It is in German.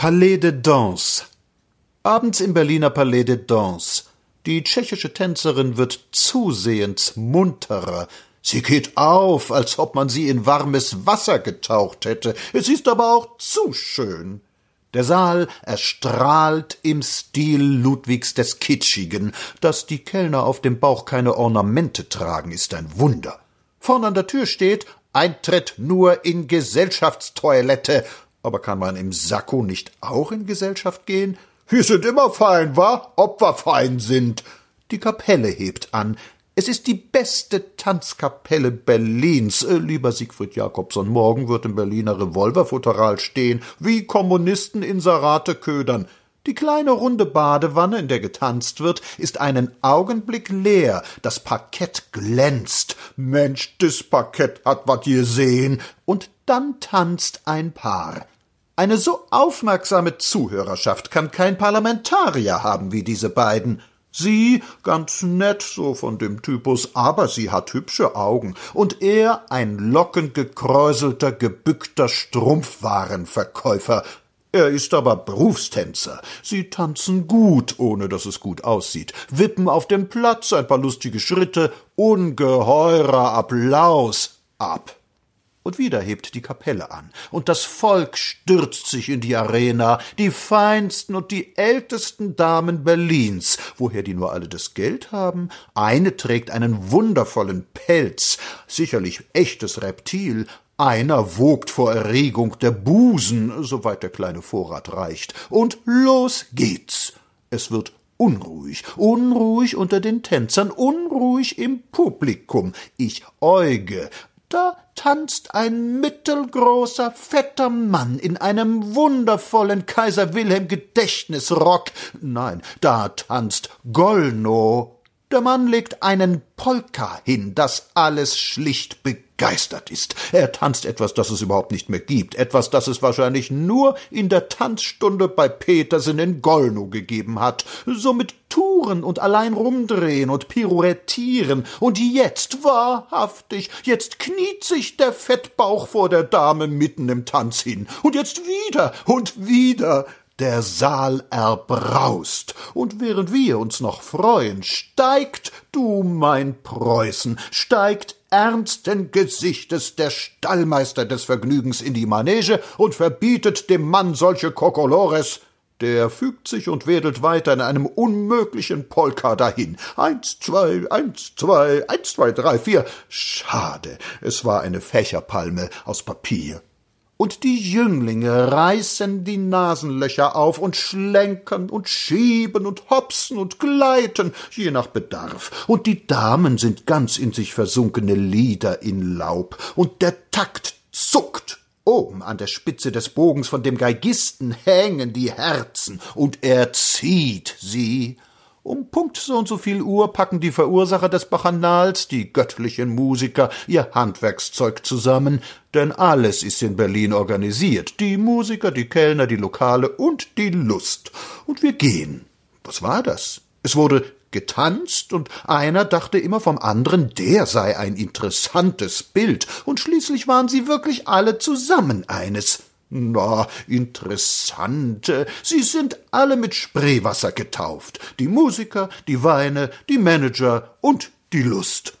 Palais de Danse. Abends im Berliner Palais de Danse. Die tschechische Tänzerin wird zusehends munterer. Sie geht auf, als ob man sie in warmes Wasser getaucht hätte. Es ist aber auch zu schön. Der Saal erstrahlt im Stil Ludwigs des Kitschigen. Dass die Kellner auf dem Bauch keine Ornamente tragen, ist ein Wunder. Vorn an der Tür steht Eintritt nur in Gesellschaftstoilette. Aber kann man im Sakko nicht auch in Gesellschaft gehen? Wir sind immer fein, wa? Ob wir fein sind. Die Kapelle hebt an. Es ist die beste Tanzkapelle Berlins. Äh, lieber Siegfried Jakobson, morgen wird im Berliner Revolverfutteral stehen, wie Kommunisten Inserate ködern. Die kleine runde Badewanne, in der getanzt wird, ist einen Augenblick leer. Das Parkett glänzt. Mensch, das Parkett hat wat sehen. Und dann tanzt ein Paar. Eine so aufmerksame Zuhörerschaft kann kein Parlamentarier haben wie diese beiden. Sie ganz nett, so von dem Typus, aber sie hat hübsche Augen, und er ein lockengekräuselter, gebückter Strumpfwarenverkäufer. Er ist aber Berufstänzer. Sie tanzen gut, ohne dass es gut aussieht, wippen auf dem Platz ein paar lustige Schritte, ungeheurer Applaus ab. Und wieder hebt die Kapelle an, und das Volk stürzt sich in die Arena, die feinsten und die ältesten Damen Berlins, woher die nur alle das Geld haben. Eine trägt einen wundervollen Pelz, sicherlich echtes Reptil, einer wogt vor Erregung der Busen, soweit der kleine Vorrat reicht, und los geht's. Es wird unruhig, unruhig unter den Tänzern, unruhig im Publikum. Ich äuge, da tanzt ein mittelgroßer, fetter Mann in einem wundervollen Kaiser Wilhelm Gedächtnisrock. Nein, da tanzt Gollno. Der Mann legt einen Polka hin, das alles schlicht begeistert ist. Er tanzt etwas, das es überhaupt nicht mehr gibt, etwas, das es wahrscheinlich nur in der Tanzstunde bei Petersen in Gollno gegeben hat. So mit Touren und allein rumdrehen und pirouettieren. Und jetzt, wahrhaftig, jetzt kniet sich der Fettbauch vor der Dame mitten im Tanz hin. Und jetzt wieder und wieder. Der Saal erbraust, und während wir uns noch freuen, steigt, du mein Preußen, steigt ernsten Gesichtes der Stallmeister des Vergnügens in die Manege und verbietet dem Mann solche Kokolores. Der fügt sich und wedelt weiter in einem unmöglichen Polka dahin. Eins, zwei, eins, zwei, eins, zwei, drei, vier. Schade, es war eine Fächerpalme aus Papier und die Jünglinge reißen die Nasenlöcher auf und schlenkern und schieben und hopsen und gleiten, je nach Bedarf, und die Damen sind ganz in sich versunkene Lieder in Laub, und der Takt. Oben an der Spitze des Bogens von dem Geigisten hängen die Herzen, und er zieht sie um Punkt so und so viel Uhr packen die Verursacher des Bachanals, die göttlichen Musiker, ihr Handwerkszeug zusammen, denn alles ist in Berlin organisiert, die Musiker, die Kellner, die Lokale und die Lust. Und wir gehen. Was war das? Es wurde getanzt, und einer dachte immer vom anderen, der sei ein interessantes Bild, und schließlich waren sie wirklich alle zusammen eines. Na, interessant. Sie sind alle mit Spreewasser getauft. Die Musiker, die Weine, die Manager und die Lust.